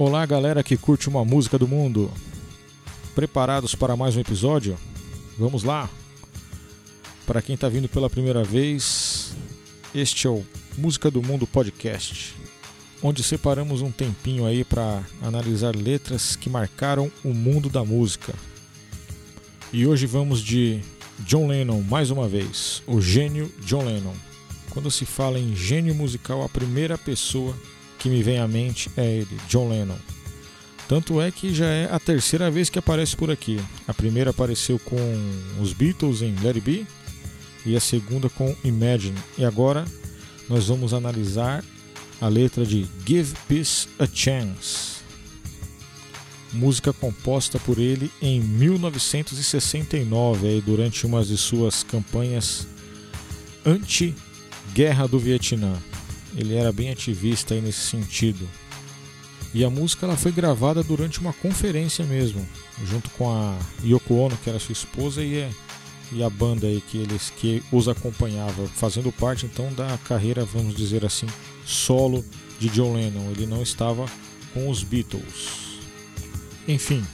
Olá, galera que curte uma música do mundo. Preparados para mais um episódio? Vamos lá! Para quem está vindo pela primeira vez, este é o Música do Mundo Podcast, onde separamos um tempinho aí para analisar letras que marcaram o mundo da música. E hoje vamos de John Lennon mais uma vez, o gênio John Lennon. Quando se fala em gênio musical, a primeira pessoa que me vem à mente é ele, John Lennon. Tanto é que já é a terceira vez que aparece por aqui. A primeira apareceu com os Beatles em Let It Be e a segunda com Imagine. E agora nós vamos analisar a letra de Give Peace a Chance. Música composta por ele em 1969, aí, durante uma de suas campanhas anti-guerra do Vietnã. Ele era bem ativista aí nesse sentido. E a música ela foi gravada durante uma conferência mesmo, junto com a Yoko Ono, que era sua esposa, e, e a banda aí que eles que os acompanhava, fazendo parte então da carreira, vamos dizer assim, solo de John Lennon. Ele não estava com os Beatles. Enfim,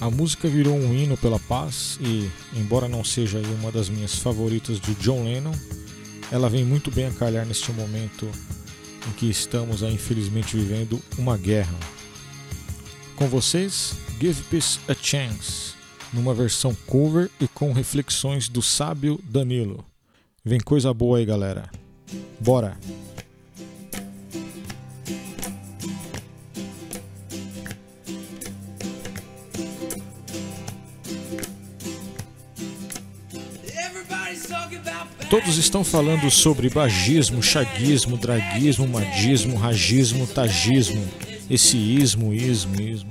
a música virou um hino pela paz e, embora não seja uma das minhas favoritas de John Lennon, ela vem muito bem a calhar neste momento em que estamos infelizmente vivendo uma guerra. Com vocês, Give Peace a Chance, numa versão cover e com reflexões do sábio Danilo. Vem coisa boa aí, galera. Bora! Todos estão falando sobre bagismo, chaguismo, draguismo, madismo, ragismo, tagismo, esse ismo, ismo, ismo.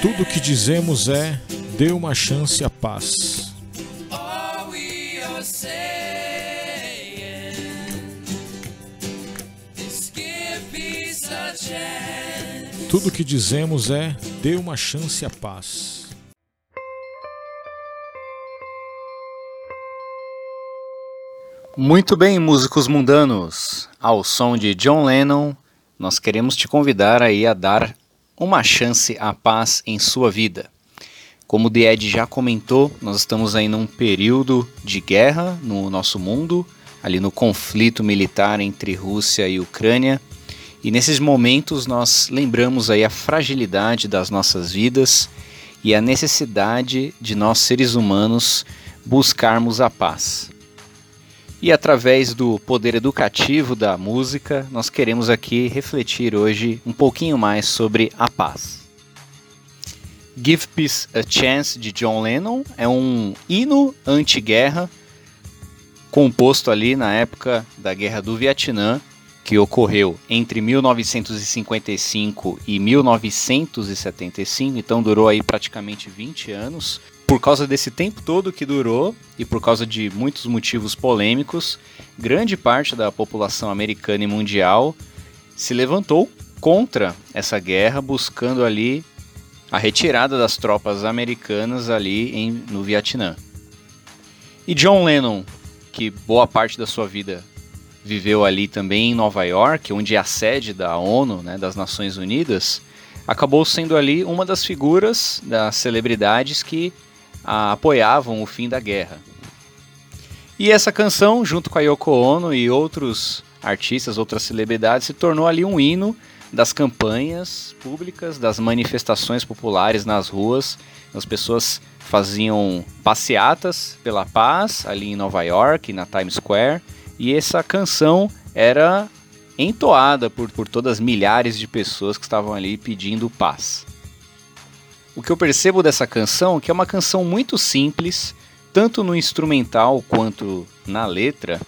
Tudo que dizemos é: dê uma chance à paz. Tudo que dizemos é: dê uma chance à paz. Muito bem, músicos mundanos. Ao som de John Lennon, nós queremos te convidar aí a dar uma chance à paz em sua vida. Como o The Ed já comentou, nós estamos aí num período de guerra no nosso mundo, ali no conflito militar entre Rússia e Ucrânia. E nesses momentos nós lembramos aí a fragilidade das nossas vidas e a necessidade de nós seres humanos buscarmos a paz. E através do poder educativo da música, nós queremos aqui refletir hoje um pouquinho mais sobre a paz. Give Peace a Chance de John Lennon é um hino anti-guerra composto ali na época da Guerra do Vietnã que ocorreu entre 1955 e 1975, então durou aí praticamente 20 anos. Por causa desse tempo todo que durou e por causa de muitos motivos polêmicos, grande parte da população americana e mundial se levantou contra essa guerra, buscando ali a retirada das tropas americanas ali em, no Vietnã. E John Lennon, que boa parte da sua vida viveu ali também em Nova York, onde é a sede da ONU, né, das Nações Unidas, acabou sendo ali uma das figuras das celebridades que a, apoiavam o fim da guerra. E essa canção, junto com a Yoko Ono e outros artistas, outras celebridades, se tornou ali um hino das campanhas públicas, das manifestações populares nas ruas. As pessoas faziam passeatas pela paz ali em Nova York, na Times Square, e essa canção era entoada por, por todas as milhares de pessoas que estavam ali pedindo paz. O que eu percebo dessa canção é que é uma canção muito simples, tanto no instrumental quanto na letra,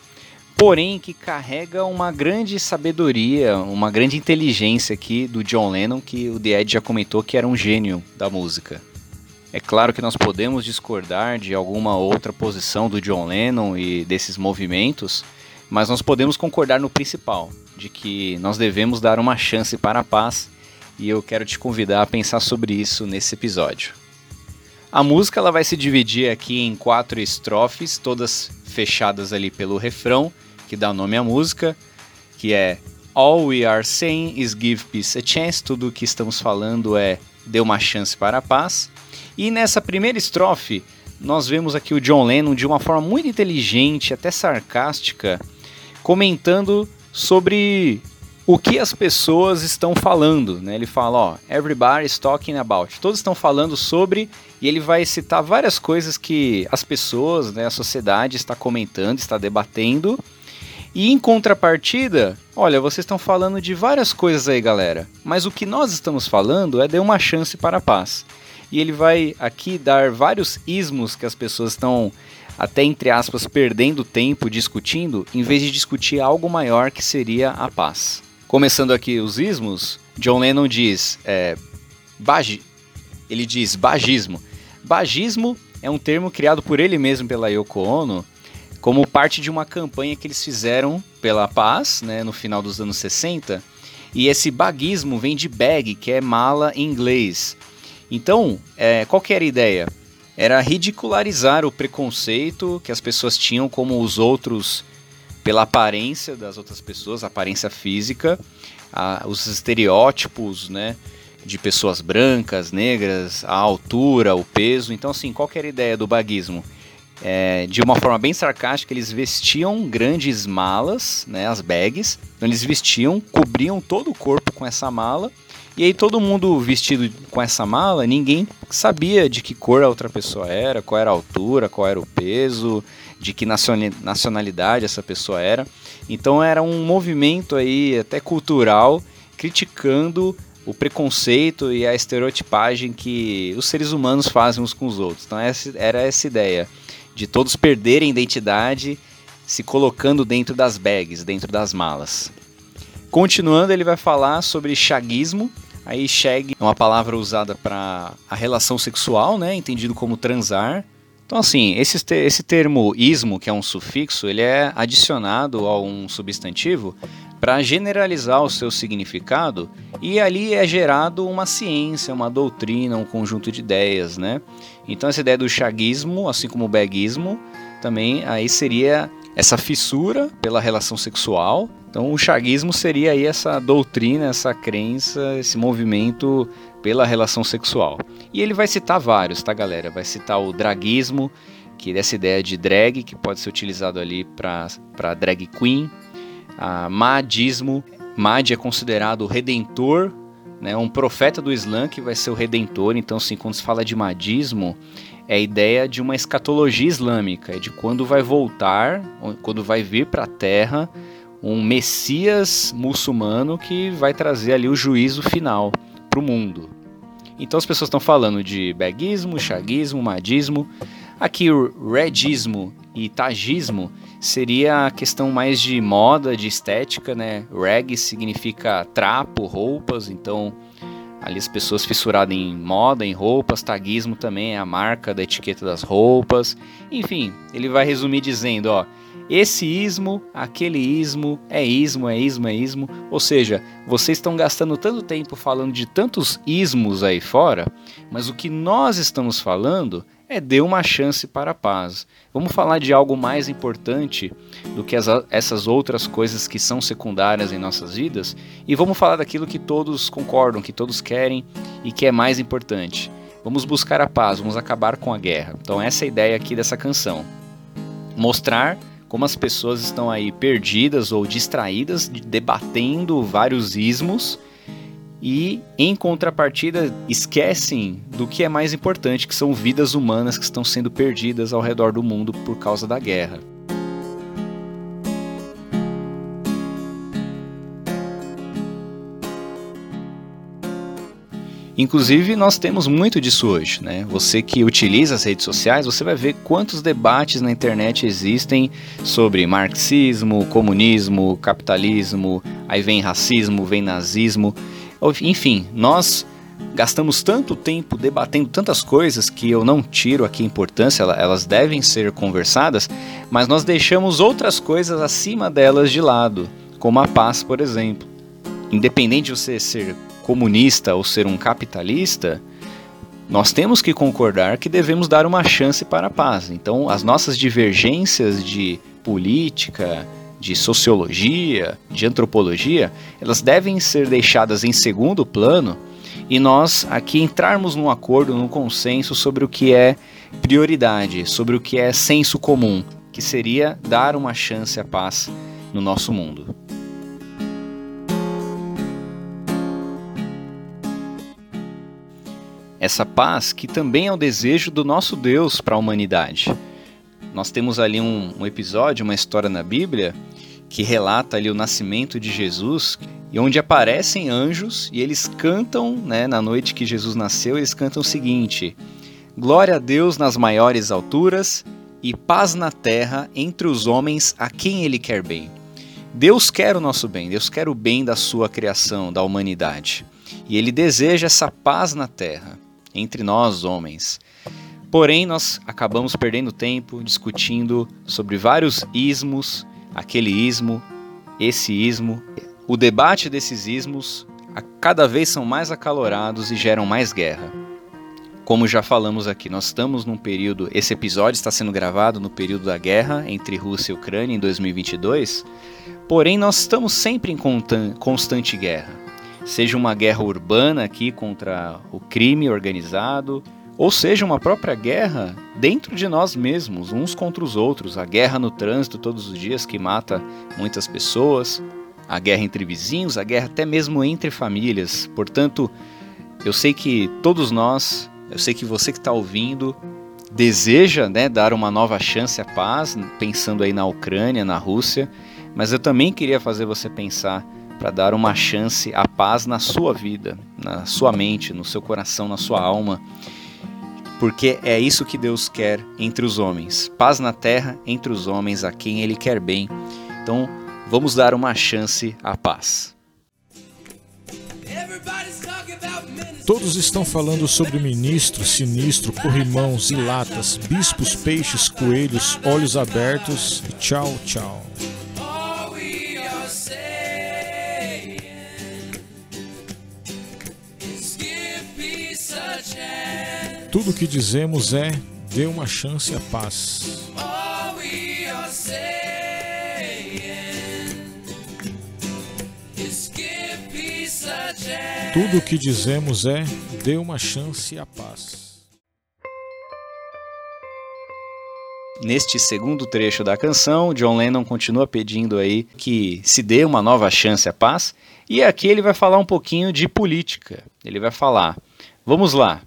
porém que carrega uma grande sabedoria, uma grande inteligência aqui do John Lennon, que o The Ed já comentou que era um gênio da música. É claro que nós podemos discordar de alguma outra posição do John Lennon e desses movimentos, mas nós podemos concordar no principal, de que nós devemos dar uma chance para a paz, e eu quero te convidar a pensar sobre isso nesse episódio. A música ela vai se dividir aqui em quatro estrofes, todas fechadas ali pelo refrão, que dá o nome à música, que é All we are saying is give peace a chance. Tudo o que estamos falando é dê uma chance para a paz. E nessa primeira estrofe, nós vemos aqui o John Lennon de uma forma muito inteligente, até sarcástica, comentando sobre o que as pessoas estão falando. Né? Ele fala, ó, everybody's talking about. Todos estão falando sobre, e ele vai citar várias coisas que as pessoas, né, a sociedade está comentando, está debatendo. E em contrapartida, olha, vocês estão falando de várias coisas aí, galera. Mas o que nós estamos falando é de uma chance para a paz. E ele vai aqui dar vários ismos que as pessoas estão até entre aspas perdendo tempo discutindo, em vez de discutir algo maior que seria a paz. Começando aqui os ismos, John Lennon diz, é, bagi, ele diz bagismo. Bagismo é um termo criado por ele mesmo pela Yoko Ono como parte de uma campanha que eles fizeram pela paz, né, no final dos anos 60. E esse baguismo vem de bag, que é mala em inglês. Então, é, qual que era a ideia? Era ridicularizar o preconceito que as pessoas tinham como os outros pela aparência das outras pessoas, aparência física, a, os estereótipos, né, de pessoas brancas, negras, a altura, o peso. Então, assim, qual que era a ideia do baguismo? É, de uma forma bem sarcástica, eles vestiam grandes malas, né, as bags. Então, eles vestiam, cobriam todo o corpo com essa mala. E aí todo mundo vestido com essa mala, ninguém sabia de que cor a outra pessoa era, qual era a altura, qual era o peso, de que nacionalidade essa pessoa era. Então era um movimento aí até cultural criticando o preconceito e a estereotipagem que os seres humanos fazem uns com os outros. Então era essa ideia de todos perderem identidade se colocando dentro das bags, dentro das malas. Continuando, ele vai falar sobre chaguismo. Aí shag é uma palavra usada para a relação sexual, né, entendido como transar. Então, assim, esse, esse termo ismo, que é um sufixo, ele é adicionado a um substantivo para generalizar o seu significado e ali é gerado uma ciência, uma doutrina, um conjunto de ideias, né? Então essa ideia do chaguismo, assim como o beguismo, também aí seria essa fissura pela relação sexual. Então o chaguismo seria aí essa doutrina, essa crença, esse movimento pela relação sexual. E ele vai citar vários, tá, galera? Vai citar o draguismo, que é dessa ideia de drag, que pode ser utilizado ali para drag queen. A madismo, Mad é considerado o redentor, né, um profeta do Islã que vai ser o redentor. Então, assim, quando se fala de madismo, é a ideia de uma escatologia islâmica, é de quando vai voltar, quando vai vir para a Terra um Messias muçulmano que vai trazer ali o juízo final para o mundo. Então as pessoas estão falando de beguismo, chaguismo, madismo. Aqui o regismo e tagismo seria a questão mais de moda, de estética, né? Reg significa trapo, roupas, então ali as pessoas fissuradas em moda, em roupas, taguismo também é a marca da etiqueta das roupas. Enfim, ele vai resumir dizendo, ó, esse ismo, aquele ismo, é ismo, é ismo, é ismo. Ou seja, vocês estão gastando tanto tempo falando de tantos ismos aí fora, mas o que nós estamos falando é dê uma chance para a paz. Vamos falar de algo mais importante do que as, essas outras coisas que são secundárias em nossas vidas e vamos falar daquilo que todos concordam, que todos querem e que é mais importante. Vamos buscar a paz, vamos acabar com a guerra. Então essa é a ideia aqui dessa canção. Mostrar como as pessoas estão aí perdidas ou distraídas, debatendo vários ismos e, em contrapartida, esquecem do que é mais importante, que são vidas humanas que estão sendo perdidas ao redor do mundo por causa da guerra. Inclusive, nós temos muito disso hoje, né? Você que utiliza as redes sociais, você vai ver quantos debates na internet existem sobre marxismo, comunismo, capitalismo, aí vem racismo, vem nazismo. Enfim, nós gastamos tanto tempo debatendo tantas coisas que eu não tiro aqui importância, elas devem ser conversadas, mas nós deixamos outras coisas acima delas de lado, como a paz, por exemplo. Independente de você ser comunista ou ser um capitalista, nós temos que concordar que devemos dar uma chance para a paz. Então, as nossas divergências de política, de sociologia, de antropologia, elas devem ser deixadas em segundo plano e nós aqui entrarmos num acordo, num consenso sobre o que é prioridade, sobre o que é senso comum, que seria dar uma chance à paz no nosso mundo. Essa paz que também é o desejo do nosso Deus para a humanidade. Nós temos ali um, um episódio, uma história na Bíblia, que relata ali o nascimento de Jesus e onde aparecem anjos e eles cantam, né, na noite que Jesus nasceu, eles cantam o seguinte: Glória a Deus nas maiores alturas e paz na terra entre os homens a quem ele quer bem. Deus quer o nosso bem, Deus quer o bem da sua criação, da humanidade. E ele deseja essa paz na terra, entre nós homens. Porém, nós acabamos perdendo tempo discutindo sobre vários ismos, aquele ismo, esse ismo, o debate desses ismos a cada vez são mais acalorados e geram mais guerra. Como já falamos aqui, nós estamos num período, esse episódio está sendo gravado no período da guerra entre Rússia e Ucrânia em 2022, porém nós estamos sempre em constante guerra. Seja uma guerra urbana aqui contra o crime organizado, ou seja uma própria guerra dentro de nós mesmos, uns contra os outros, a guerra no trânsito todos os dias que mata muitas pessoas, a guerra entre vizinhos, a guerra até mesmo entre famílias. Portanto, eu sei que todos nós, eu sei que você que está ouvindo, deseja né, dar uma nova chance à paz, pensando aí na Ucrânia, na Rússia, mas eu também queria fazer você pensar para dar uma chance à paz na sua vida, na sua mente, no seu coração, na sua alma. Porque é isso que Deus quer entre os homens: paz na terra entre os homens a quem Ele quer bem. Então, Vamos dar uma chance à paz. Todos estão falando sobre ministro, sinistro, corrimãos e latas, bispos, peixes, coelhos, olhos abertos e tchau, tchau. Tudo o que dizemos é: dê uma chance à paz. Tudo o que dizemos é: dê uma chance à paz. Neste segundo trecho da canção, John Lennon continua pedindo aí que se dê uma nova chance à paz, e aqui ele vai falar um pouquinho de política. Ele vai falar: vamos lá,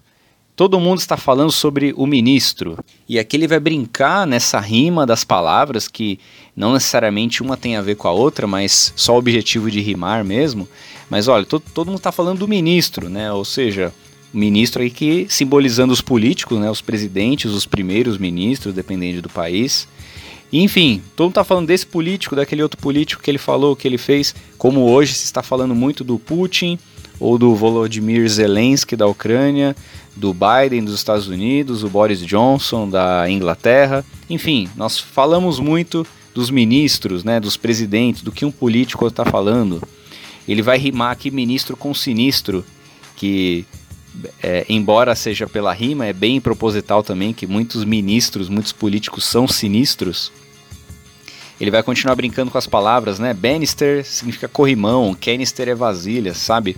todo mundo está falando sobre o ministro. E aqui ele vai brincar nessa rima das palavras, que não necessariamente uma tem a ver com a outra, mas só o objetivo de rimar mesmo. Mas olha, todo, todo mundo está falando do ministro, né? Ou seja, o ministro aí que simbolizando os políticos, né? Os presidentes, os primeiros ministros, dependendo do país. Enfim, todo mundo está falando desse político, daquele outro político que ele falou, que ele fez, como hoje se está falando muito do Putin ou do Volodymyr Zelensky da Ucrânia, do Biden dos Estados Unidos, o Boris Johnson da Inglaterra. Enfim, nós falamos muito dos ministros, né, dos presidentes, do que um político está falando. Ele vai rimar aqui ministro com sinistro, que é, embora seja pela rima, é bem proposital também que muitos ministros, muitos políticos são sinistros. Ele vai continuar brincando com as palavras, né? Bannister significa corrimão, canister é vasilha, sabe?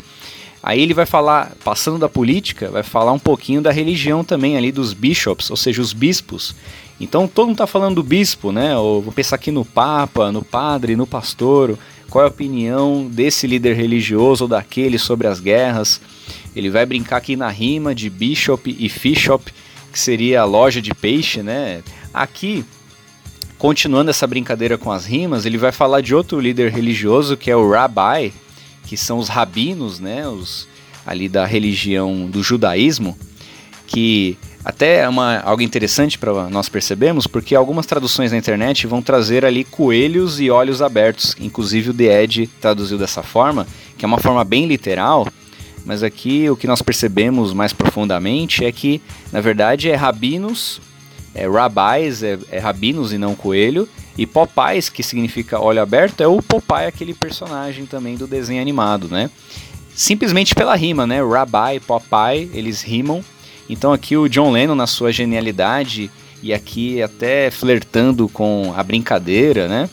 Aí ele vai falar, passando da política, vai falar um pouquinho da religião também ali dos bishops, ou seja, os bispos. Então todo mundo está falando do bispo, né? Ou vou pensar aqui no papa, no padre, no pastor, qual é a opinião desse líder religioso ou daquele sobre as guerras. Ele vai brincar aqui na rima de bishop e fishop, que seria a loja de peixe, né? Aqui, continuando essa brincadeira com as rimas, ele vai falar de outro líder religioso que é o rabbi, que são os rabinos, né? Os ali da religião do judaísmo, que até é uma, algo interessante para nós percebemos, porque algumas traduções na internet vão trazer ali coelhos e olhos abertos. Inclusive o The Edge traduziu dessa forma, que é uma forma bem literal, mas aqui o que nós percebemos mais profundamente é que, na verdade, é rabinos, é rabbis, é, é rabinos e não coelho, e Popeyes, que significa olho aberto, é o Popeye, aquele personagem também do desenho animado, né? Simplesmente pela rima, né? Rabbi, Popeye, eles rimam Então aqui o John Lennon, na sua genialidade, e aqui até flertando com a brincadeira, né?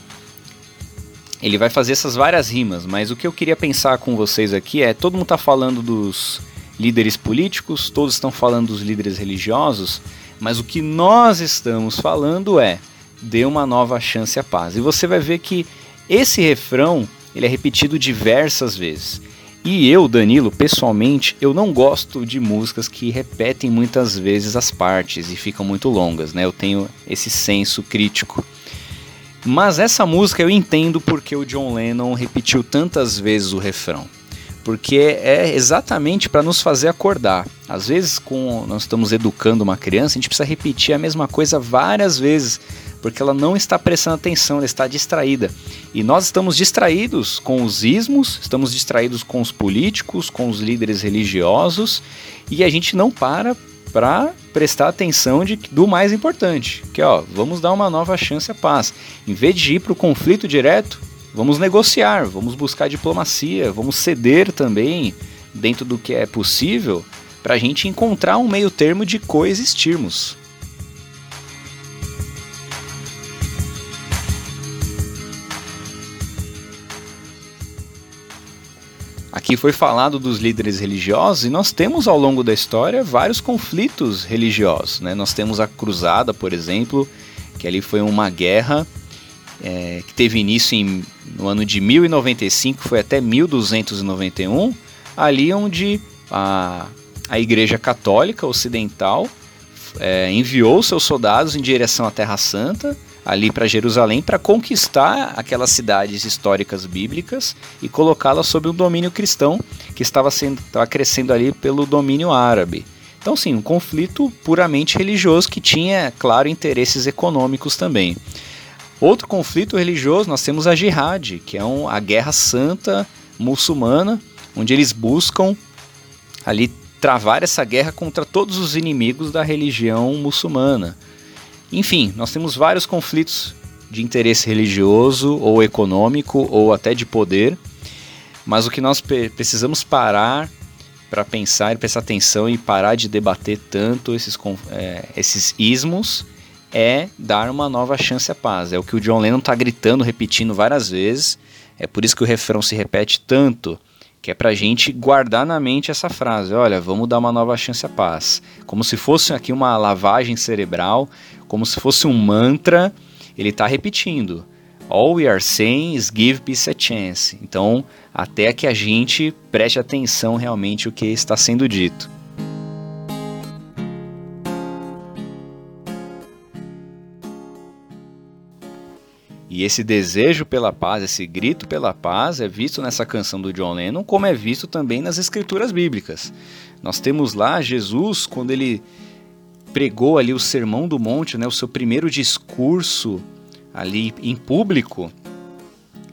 Ele vai fazer essas várias rimas, mas o que eu queria pensar com vocês aqui é: todo mundo está falando dos líderes políticos, todos estão falando dos líderes religiosos, mas o que nós estamos falando é: dê uma nova chance à paz. E você vai ver que esse refrão ele é repetido diversas vezes. E eu, Danilo, pessoalmente, eu não gosto de músicas que repetem muitas vezes as partes e ficam muito longas, né? Eu tenho esse senso crítico. Mas essa música eu entendo porque o John Lennon repetiu tantas vezes o refrão. Porque é exatamente para nos fazer acordar. Às vezes, com nós estamos educando uma criança, a gente precisa repetir a mesma coisa várias vezes porque ela não está prestando atenção, ela está distraída. E nós estamos distraídos com os ismos, estamos distraídos com os políticos, com os líderes religiosos, e a gente não para para prestar atenção de, do mais importante, que ó, vamos dar uma nova chance à paz. Em vez de ir para o conflito direto, vamos negociar, vamos buscar diplomacia, vamos ceder também dentro do que é possível para a gente encontrar um meio termo de coexistirmos. Aqui foi falado dos líderes religiosos e nós temos ao longo da história vários conflitos religiosos. Né? Nós temos a Cruzada, por exemplo, que ali foi uma guerra é, que teve início em, no ano de 1095, foi até 1291, ali onde a, a Igreja Católica Ocidental é, enviou seus soldados em direção à Terra Santa ali para Jerusalém para conquistar aquelas cidades históricas bíblicas e colocá-las sob o domínio cristão que estava, sendo, estava crescendo ali pelo domínio árabe. Então, sim, um conflito puramente religioso que tinha, claro, interesses econômicos também. Outro conflito religioso, nós temos a Jihad, que é um, a guerra santa muçulmana, onde eles buscam ali travar essa guerra contra todos os inimigos da religião muçulmana. Enfim, nós temos vários conflitos de interesse religioso ou econômico ou até de poder, mas o que nós precisamos parar para pensar e prestar atenção e parar de debater tanto esses, é, esses ismos é dar uma nova chance à paz. É o que o John Lennon está gritando, repetindo várias vezes. É por isso que o refrão se repete tanto, que é para a gente guardar na mente essa frase: olha, vamos dar uma nova chance à paz. Como se fosse aqui uma lavagem cerebral como se fosse um mantra, ele está repetindo. All we are saying is give peace a chance. Então, até que a gente preste atenção realmente o que está sendo dito. E esse desejo pela paz, esse grito pela paz, é visto nessa canção do John Lennon, como é visto também nas escrituras bíblicas. Nós temos lá Jesus, quando ele pregou ali o Sermão do Monte, né, o seu primeiro discurso ali em público,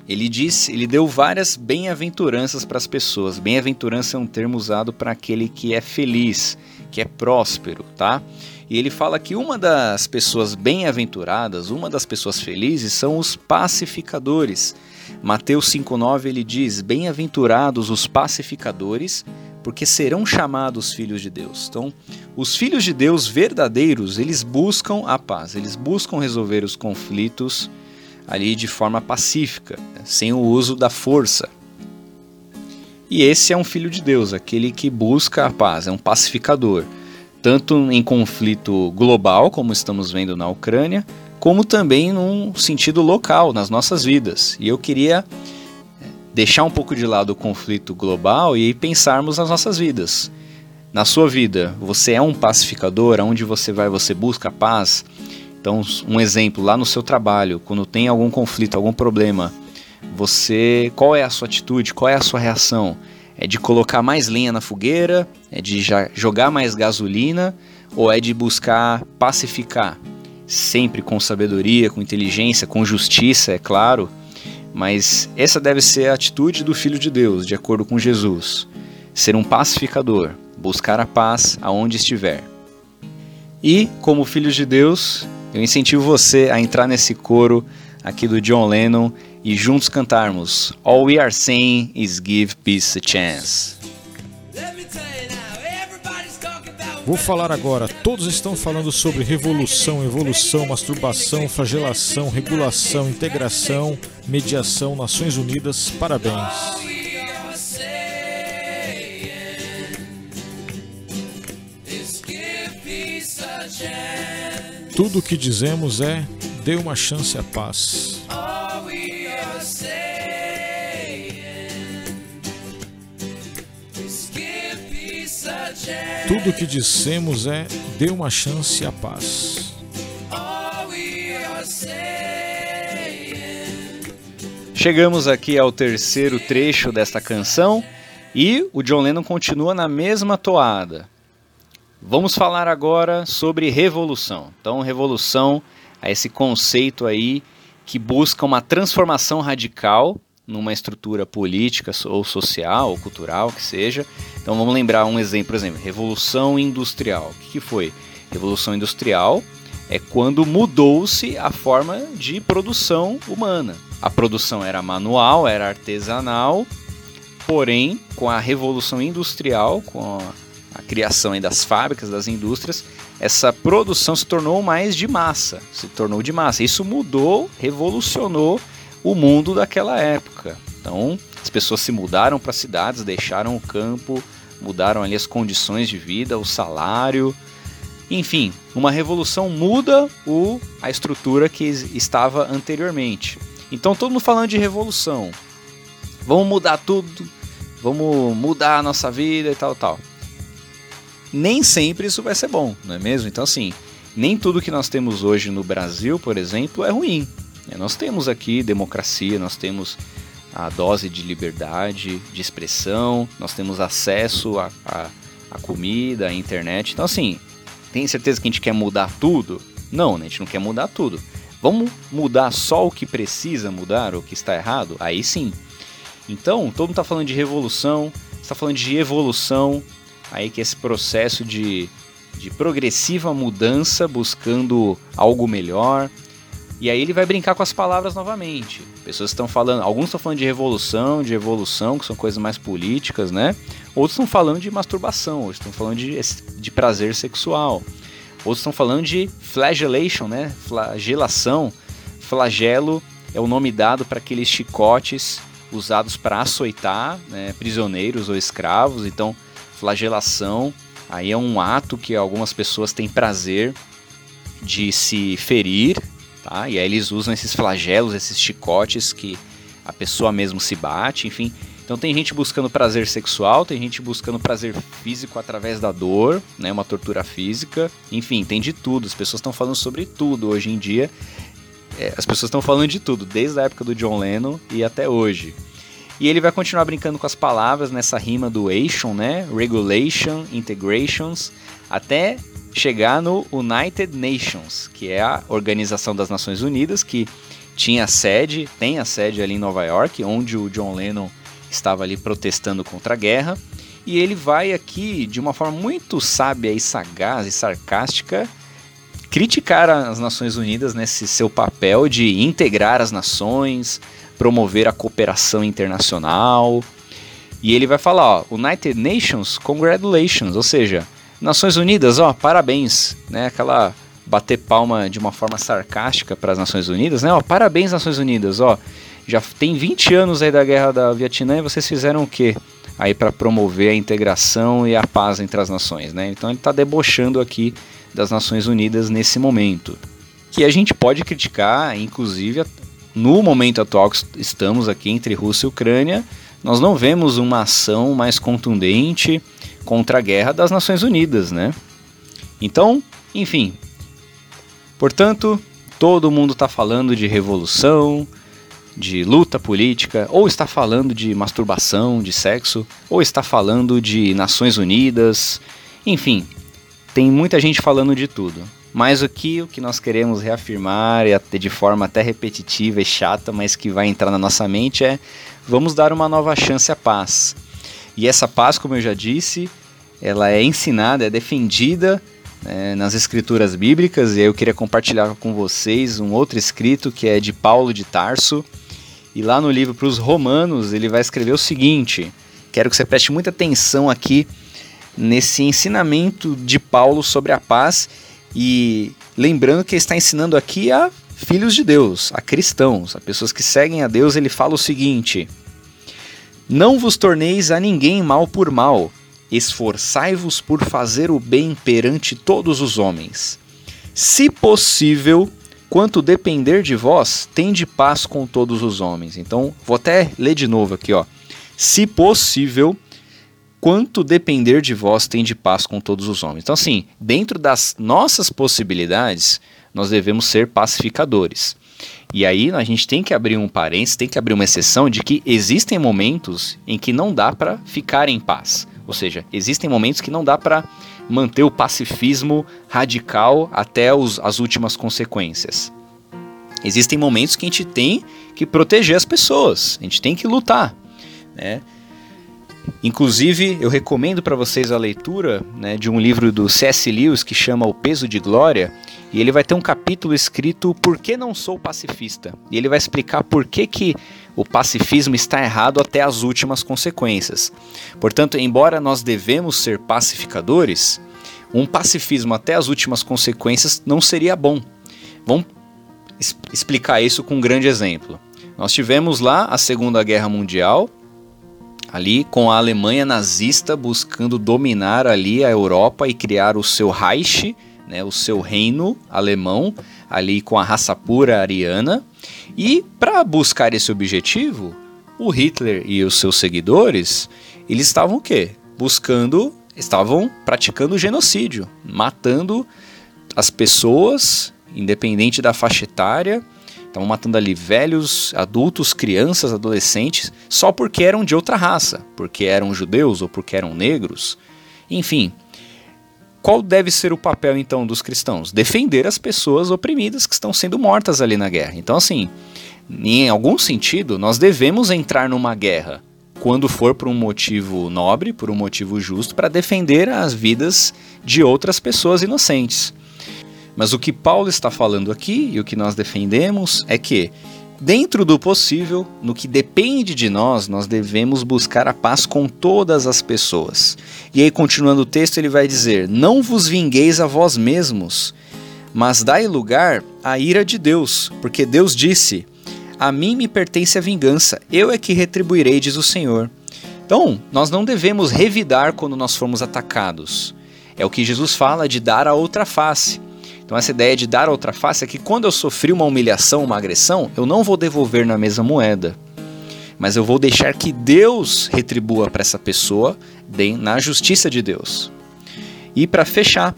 ele disse, ele deu várias bem-aventuranças para as pessoas. Bem-aventurança é um termo usado para aquele que é feliz, que é próspero, tá? E ele fala que uma das pessoas bem-aventuradas, uma das pessoas felizes são os pacificadores. Mateus 5:9 ele diz: "Bem-aventurados os pacificadores, porque serão chamados filhos de Deus. Então, os filhos de Deus verdadeiros, eles buscam a paz, eles buscam resolver os conflitos ali de forma pacífica, sem o uso da força. E esse é um filho de Deus, aquele que busca a paz, é um pacificador, tanto em conflito global, como estamos vendo na Ucrânia, como também num sentido local, nas nossas vidas. E eu queria deixar um pouco de lado o conflito global e pensarmos nas nossas vidas. Na sua vida, você é um pacificador? Aonde você vai, você busca paz? Então, um exemplo, lá no seu trabalho, quando tem algum conflito, algum problema, você, qual é a sua atitude, qual é a sua reação? É de colocar mais lenha na fogueira? É de jogar mais gasolina? Ou é de buscar pacificar? Sempre com sabedoria, com inteligência, com justiça, é claro mas essa deve ser a atitude do Filho de Deus, de acordo com Jesus: ser um pacificador, buscar a paz aonde estiver. E, como filhos de Deus, eu incentivo você a entrar nesse coro aqui do John Lennon e juntos cantarmos All We Are Saying Is Give Peace a Chance. Vou falar agora. Todos estão falando sobre revolução, evolução, masturbação, flagelação, regulação, integração, mediação, Nações Unidas. Parabéns. Tudo o que dizemos é: dê uma chance à paz. Tudo o que dissemos é: dê uma chance à paz. Chegamos aqui ao terceiro trecho desta canção e o John Lennon continua na mesma toada. Vamos falar agora sobre revolução. Então, revolução é esse conceito aí que busca uma transformação radical numa estrutura política ou social ou cultural que seja. Então vamos lembrar um exemplo, por exemplo, revolução industrial. O que, foi? Revolução industrial é quando mudou-se a forma de produção humana. A produção era manual, era artesanal, porém com a revolução industrial, com a a criação das fábricas, das indústrias, essa produção se tornou mais de massa, se tornou de massa. Isso mudou, revolucionou o mundo daquela época. Então, as pessoas se mudaram para cidades, deixaram o campo, mudaram ali as condições de vida, o salário. Enfim, uma revolução muda o, a estrutura que estava anteriormente. Então, todo mundo falando de revolução. Vamos mudar tudo, vamos mudar a nossa vida e tal, tal nem sempre isso vai ser bom, não é mesmo? Então, assim, nem tudo que nós temos hoje no Brasil, por exemplo, é ruim. É, nós temos aqui democracia, nós temos a dose de liberdade, de expressão, nós temos acesso à a, a, a, comida, à internet. Então, assim, tem certeza que a gente quer mudar tudo? Não, né? a gente não quer mudar tudo. Vamos mudar só o que precisa mudar, o que está errado? Aí sim. Então, todo mundo está falando de revolução, está falando de evolução, aí que esse processo de, de progressiva mudança buscando algo melhor. E aí ele vai brincar com as palavras novamente. Pessoas estão falando, alguns estão falando de revolução, de evolução, que são coisas mais políticas, né? Outros estão falando de masturbação, outros estão falando de, de prazer sexual. Outros estão falando de flagellation, né? Flagelação. Flagelo é o nome dado para aqueles chicotes usados para açoitar né, prisioneiros ou escravos. Então, flagelação aí é um ato que algumas pessoas têm prazer de se ferir, tá? E aí eles usam esses flagelos, esses chicotes que a pessoa mesmo se bate, enfim. Então tem gente buscando prazer sexual, tem gente buscando prazer físico através da dor, né, uma tortura física, enfim, tem de tudo. As pessoas estão falando sobre tudo hoje em dia. É, as pessoas estão falando de tudo, desde a época do John Lennon e até hoje. E ele vai continuar brincando com as palavras nessa rima do ation, né? Regulation, integrations, até chegar no United Nations, que é a Organização das Nações Unidas, que tinha sede, tem a sede ali em Nova York, onde o John Lennon estava ali protestando contra a guerra. E ele vai aqui, de uma forma muito sábia e sagaz e sarcástica, criticar as Nações Unidas nesse seu papel de integrar as nações, promover a cooperação internacional. E ele vai falar, ó, United Nations, congratulations, ou seja, Nações Unidas, ó, parabéns, né? Aquela bater palma de uma forma sarcástica para as Nações Unidas, né? Ó, parabéns Nações Unidas, ó. Já tem 20 anos aí da guerra da Vietnã e vocês fizeram o quê? Aí para promover a integração e a paz entre as nações, né? Então ele está debochando aqui das Nações Unidas nesse momento. Que a gente pode criticar, inclusive, no momento atual que estamos aqui entre Rússia e Ucrânia, nós não vemos uma ação mais contundente contra a guerra das Nações Unidas, né? Então, enfim. Portanto, todo mundo está falando de revolução, de luta política, ou está falando de masturbação, de sexo, ou está falando de Nações Unidas, enfim, tem muita gente falando de tudo. Mas o que, o que nós queremos reafirmar, e de forma até repetitiva e chata, mas que vai entrar na nossa mente, é vamos dar uma nova chance à paz. E essa paz, como eu já disse, ela é ensinada, é defendida né, nas escrituras bíblicas, e eu queria compartilhar com vocês um outro escrito que é de Paulo de Tarso. E lá no livro para os Romanos, ele vai escrever o seguinte: quero que você preste muita atenção aqui nesse ensinamento de Paulo sobre a paz e lembrando que ele está ensinando aqui a filhos de Deus, a cristãos, a pessoas que seguem a Deus, ele fala o seguinte: Não vos torneis a ninguém mal por mal, esforçai-vos por fazer o bem perante todos os homens. Se possível, quanto depender de vós, tende paz com todos os homens. Então, vou até ler de novo aqui, ó. Se possível, quanto depender de vós, tende paz com todos os homens. Então, assim, dentro das nossas possibilidades, nós devemos ser pacificadores. E aí a gente tem que abrir um parênteses, tem que abrir uma exceção de que existem momentos em que não dá para ficar em paz. Ou seja, existem momentos que não dá para manter o pacifismo radical até os, as últimas consequências. Existem momentos que a gente tem que proteger as pessoas, a gente tem que lutar. Né? Inclusive, eu recomendo para vocês a leitura né, de um livro do C.S. Lewis que chama O Peso de Glória, e ele vai ter um capítulo escrito Por que não sou pacifista? E ele vai explicar por que, que o pacifismo está errado até as últimas consequências. Portanto, embora nós devemos ser pacificadores, um pacifismo até as últimas consequências não seria bom. Vamos explicar isso com um grande exemplo. Nós tivemos lá a Segunda Guerra Mundial, ali com a Alemanha nazista buscando dominar ali a Europa e criar o seu Reich, né, o seu reino alemão, ali com a raça pura ariana. E para buscar esse objetivo, o Hitler e os seus seguidores, eles estavam o quê? Buscando, estavam praticando genocídio, matando as pessoas, independente da faixa etária, Estavam matando ali velhos, adultos, crianças, adolescentes, só porque eram de outra raça, porque eram judeus ou porque eram negros. Enfim, qual deve ser o papel então dos cristãos? Defender as pessoas oprimidas que estão sendo mortas ali na guerra. Então, assim, em algum sentido, nós devemos entrar numa guerra quando for por um motivo nobre, por um motivo justo, para defender as vidas de outras pessoas inocentes. Mas o que Paulo está falando aqui e o que nós defendemos é que, dentro do possível, no que depende de nós, nós devemos buscar a paz com todas as pessoas. E aí, continuando o texto, ele vai dizer: Não vos vingueis a vós mesmos, mas dai lugar à ira de Deus, porque Deus disse: A mim me pertence a vingança, eu é que retribuirei, diz o Senhor. Então, nós não devemos revidar quando nós formos atacados. É o que Jesus fala de dar a outra face. Então essa ideia de dar outra face é que quando eu sofri uma humilhação, uma agressão, eu não vou devolver na mesma moeda, mas eu vou deixar que Deus retribua para essa pessoa na justiça de Deus. E para fechar,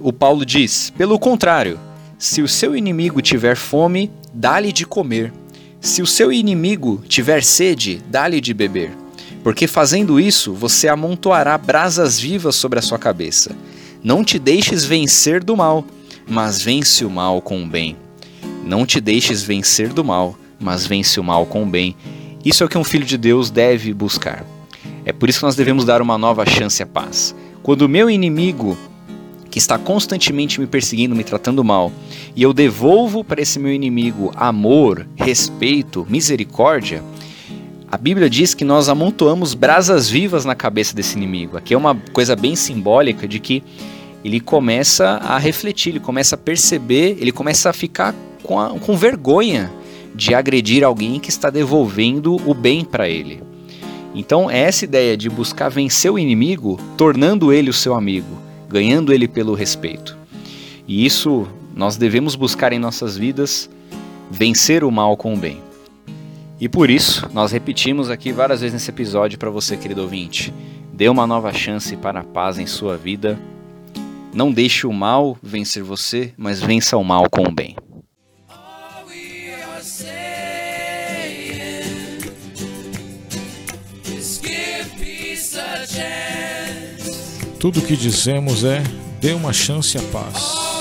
o Paulo diz: pelo contrário, se o seu inimigo tiver fome, dá-lhe de comer. Se o seu inimigo tiver sede, dá-lhe de beber. Porque fazendo isso, você amontoará brasas vivas sobre a sua cabeça. Não te deixes vencer do mal mas vence o mal com o bem. Não te deixes vencer do mal, mas vence o mal com o bem. Isso é o que um filho de Deus deve buscar. É por isso que nós devemos dar uma nova chance à paz. Quando o meu inimigo, que está constantemente me perseguindo, me tratando mal, e eu devolvo para esse meu inimigo amor, respeito, misericórdia, a Bíblia diz que nós amontoamos brasas vivas na cabeça desse inimigo. Aqui é uma coisa bem simbólica de que ele começa a refletir, ele começa a perceber, ele começa a ficar com, a, com vergonha de agredir alguém que está devolvendo o bem para ele. Então, é essa ideia de buscar vencer o inimigo, tornando ele o seu amigo, ganhando ele pelo respeito. E isso nós devemos buscar em nossas vidas, vencer o mal com o bem. E por isso, nós repetimos aqui várias vezes nesse episódio para você, querido ouvinte. Dê uma nova chance para a paz em sua vida não deixe o mal vencer você, mas vença o mal com o bem. Tudo o que dizemos é: dê uma chance à paz.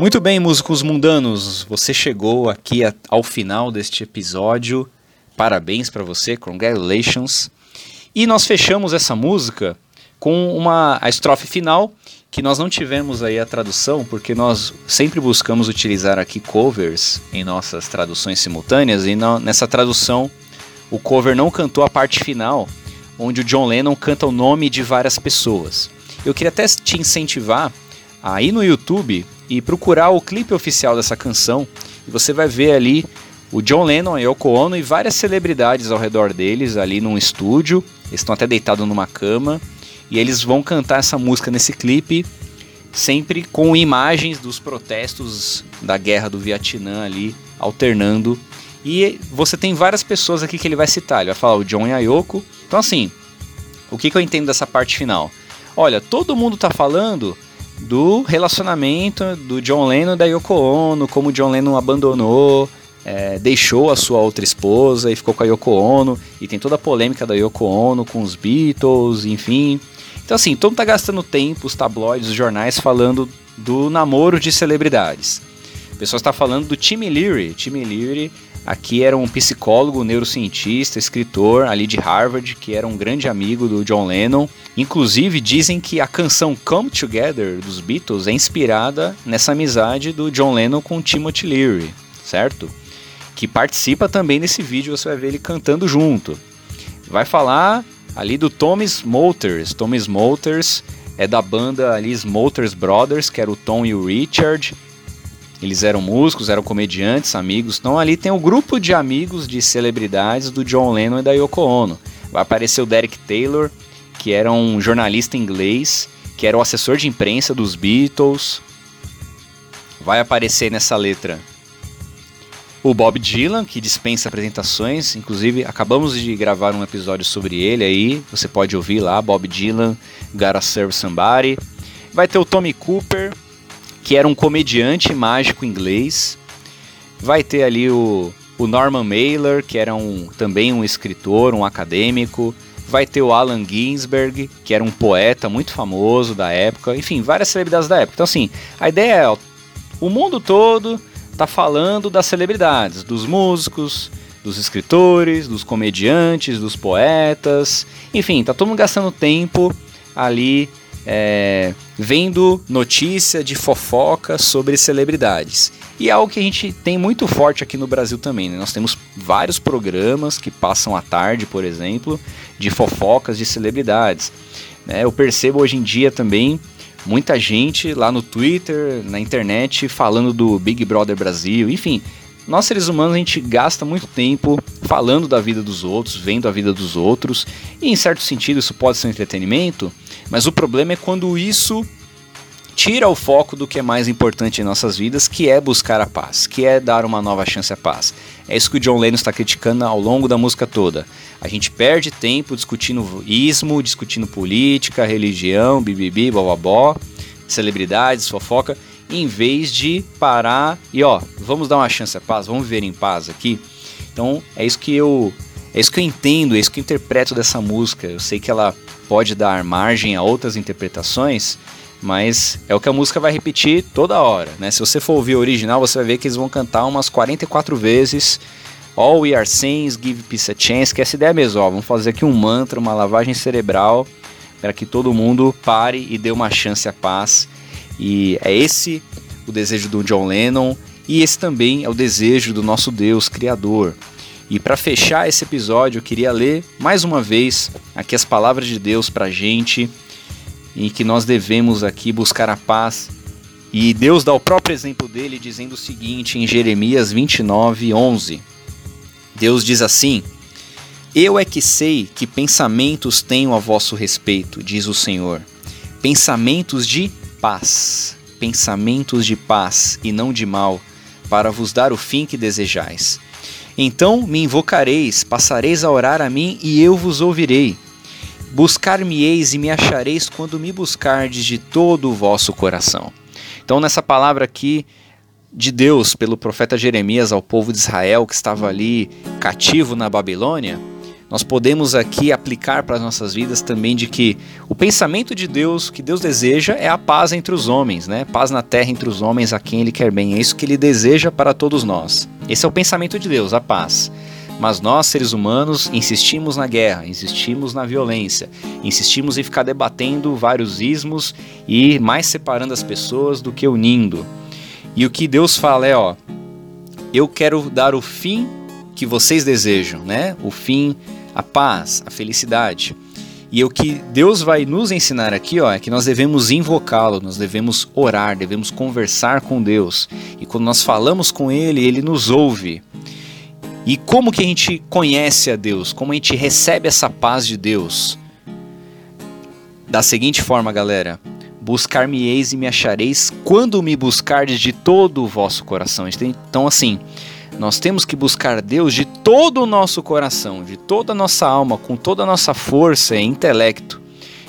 Muito bem, músicos mundanos, você chegou aqui ao final deste episódio. Parabéns para você, congratulations. E nós fechamos essa música com uma a estrofe final que nós não tivemos aí a tradução, porque nós sempre buscamos utilizar aqui covers em nossas traduções simultâneas, e nessa tradução o cover não cantou a parte final, onde o John Lennon canta o nome de várias pessoas. Eu queria até te incentivar a ir no YouTube e procurar o clipe oficial dessa canção, e você vai ver ali o John Lennon, a Yoko Ono e várias celebridades ao redor deles ali num estúdio. Eles estão até deitados numa cama e eles vão cantar essa música nesse clipe, sempre com imagens dos protestos da guerra do Vietnã ali alternando. E você tem várias pessoas aqui que ele vai citar. Ele vai falar o John e a Yoko. Então assim, o que, que eu entendo dessa parte final? Olha, todo mundo tá falando do relacionamento do John Lennon e da Yoko Ono, como o John Lennon abandonou, é, deixou a sua outra esposa e ficou com a Yoko Ono, e tem toda a polêmica da Yoko Ono com os Beatles, enfim. Então assim, todo mundo tá gastando tempo, os tabloides, os jornais falando do namoro de celebridades. O pessoal está falando do Tim Leary. Tim Leary aqui era um psicólogo, neurocientista, escritor ali de Harvard, que era um grande amigo do John Lennon. Inclusive dizem que a canção Come Together dos Beatles é inspirada nessa amizade do John Lennon com Timothy Leary, certo? que participa também nesse vídeo, você vai ver ele cantando junto. Vai falar ali do Tom Smolters. Tom Smolters é da banda ali Smolters Brothers, que era o Tom e o Richard. Eles eram músicos, eram comediantes, amigos. Então ali tem o um grupo de amigos de celebridades do John Lennon e da Yoko Ono. Vai aparecer o Derek Taylor, que era um jornalista inglês, que era o assessor de imprensa dos Beatles. Vai aparecer nessa letra o Bob Dylan, que dispensa apresentações, inclusive acabamos de gravar um episódio sobre ele aí, você pode ouvir lá, Bob Dylan, Gotta Serve Somebody. Vai ter o Tommy Cooper, que era um comediante mágico inglês. Vai ter ali o, o Norman Mailer, que era um, também um escritor, um acadêmico. Vai ter o Allen Ginsberg, que era um poeta muito famoso da época. Enfim, várias celebridades da época. Então, assim, a ideia é ó, o mundo todo tá falando das celebridades, dos músicos, dos escritores, dos comediantes, dos poetas, enfim, tá todo mundo gastando tempo ali é, vendo notícia de fofoca sobre celebridades. E é algo que a gente tem muito forte aqui no Brasil também. Né? Nós temos vários programas que passam à tarde, por exemplo, de fofocas de celebridades. Né? Eu percebo hoje em dia também muita gente lá no Twitter, na internet, falando do Big Brother Brasil, enfim. Nós seres humanos a gente gasta muito tempo falando da vida dos outros, vendo a vida dos outros, e em certo sentido isso pode ser um entretenimento, mas o problema é quando isso tira o foco do que é mais importante em nossas vidas, que é buscar a paz, que é dar uma nova chance à paz. É isso que o John Lennon está criticando ao longo da música toda. A gente perde tempo discutindo ismo, discutindo política, religião, bibibi, bobobó, celebridades, fofoca, em vez de parar e ó, vamos dar uma chance à paz, vamos viver em paz aqui. Então é isso que eu é isso que eu entendo, é isso que eu interpreto dessa música. Eu sei que ela pode dar margem a outras interpretações, mas é o que a música vai repetir toda hora, né? Se você for ouvir o original, você vai ver que eles vão cantar umas 44 vezes All We Are Saints, Give Peace a Chance, que é essa ideia mesmo, ó, vamos fazer aqui um mantra, uma lavagem cerebral para que todo mundo pare e dê uma chance à paz. E é esse o desejo do John Lennon e esse também é o desejo do nosso Deus Criador. E para fechar esse episódio, eu queria ler mais uma vez aqui as palavras de Deus para gente em que nós devemos aqui buscar a paz. E Deus dá o próprio exemplo dele dizendo o seguinte em Jeremias 29, 11. Deus diz assim: Eu é que sei que pensamentos tenho a vosso respeito, diz o Senhor. Pensamentos de paz, pensamentos de paz e não de mal, para vos dar o fim que desejais. Então me invocareis, passareis a orar a mim e eu vos ouvirei. Buscar-me-eis e me achareis quando me buscardes de todo o vosso coração. Então, nessa palavra aqui de Deus pelo profeta Jeremias ao povo de Israel que estava ali cativo na Babilônia, nós podemos aqui aplicar para as nossas vidas também de que o pensamento de Deus, que Deus deseja, é a paz entre os homens, né? Paz na terra entre os homens a quem Ele quer bem. É isso que Ele deseja para todos nós. Esse é o pensamento de Deus, a paz. Mas nós, seres humanos, insistimos na guerra, insistimos na violência, insistimos em ficar debatendo vários ismos e mais separando as pessoas do que unindo. E o que Deus fala é, ó, eu quero dar o fim que vocês desejam, né? O fim, a paz, a felicidade. E o que Deus vai nos ensinar aqui, ó, é que nós devemos invocá-lo, nós devemos orar, devemos conversar com Deus. E quando nós falamos com ele, ele nos ouve. E como que a gente conhece a Deus? Como a gente recebe essa paz de Deus? Da seguinte forma, galera: Buscar-me-eis e me achareis quando me buscardes de todo o vosso coração. Então, assim, nós temos que buscar Deus de todo o nosso coração, de toda a nossa alma, com toda a nossa força e intelecto.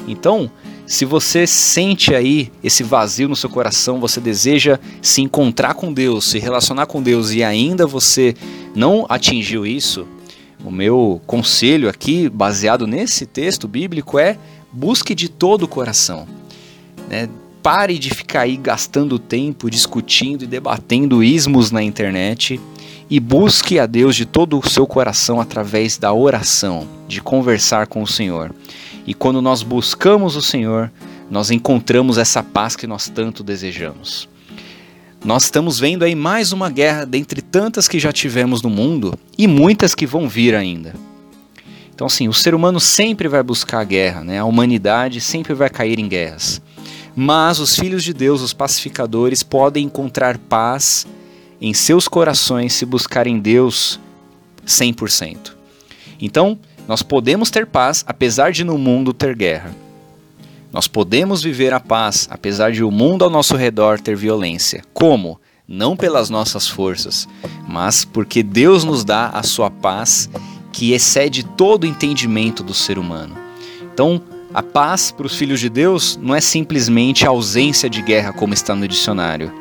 Então, se você sente aí esse vazio no seu coração, você deseja se encontrar com Deus, se relacionar com Deus e ainda você não atingiu isso, o meu conselho aqui, baseado nesse texto bíblico, é busque de todo o coração. Né? Pare de ficar aí gastando tempo discutindo e debatendo ismos na internet e busque a Deus de todo o seu coração através da oração, de conversar com o Senhor. E quando nós buscamos o Senhor, nós encontramos essa paz que nós tanto desejamos. Nós estamos vendo aí mais uma guerra dentre tantas que já tivemos no mundo e muitas que vão vir ainda. Então, assim, o ser humano sempre vai buscar a guerra, né? a humanidade sempre vai cair em guerras. Mas os filhos de Deus, os pacificadores, podem encontrar paz em seus corações se buscarem Deus 100%. Então, nós podemos ter paz apesar de no mundo ter guerra. Nós podemos viver a paz apesar de o mundo ao nosso redor ter violência. Como? Não pelas nossas forças, mas porque Deus nos dá a sua paz que excede todo o entendimento do ser humano. Então, a paz para os filhos de Deus não é simplesmente a ausência de guerra, como está no dicionário,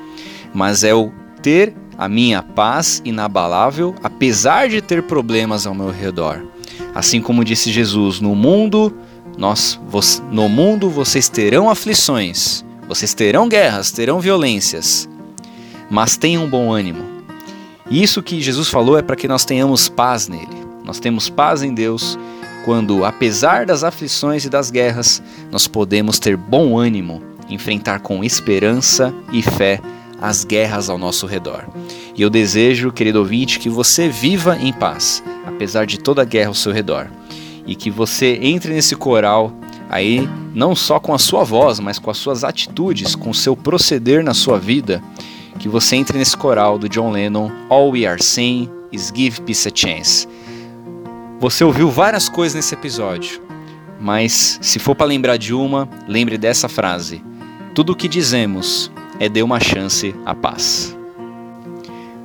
mas é o ter a minha paz inabalável, apesar de ter problemas ao meu redor. Assim como disse Jesus, no mundo nós no mundo vocês terão aflições, vocês terão guerras, terão violências, mas tenham bom ânimo. Isso que Jesus falou é para que nós tenhamos paz nele. Nós temos paz em Deus quando, apesar das aflições e das guerras, nós podemos ter bom ânimo, enfrentar com esperança e fé as guerras ao nosso redor. E eu desejo, querido ouvinte, que você viva em paz, apesar de toda a guerra ao seu redor. E que você entre nesse coral aí, não só com a sua voz, mas com as suas atitudes, com o seu proceder na sua vida, que você entre nesse coral do John Lennon, All We Are Saying is Give Peace a Chance. Você ouviu várias coisas nesse episódio, mas se for para lembrar de uma, lembre dessa frase: Tudo o que dizemos é dê uma chance à paz.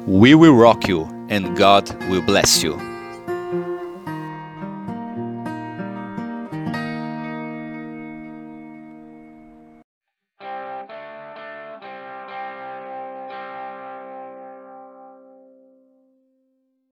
We will rock you and God will bless you.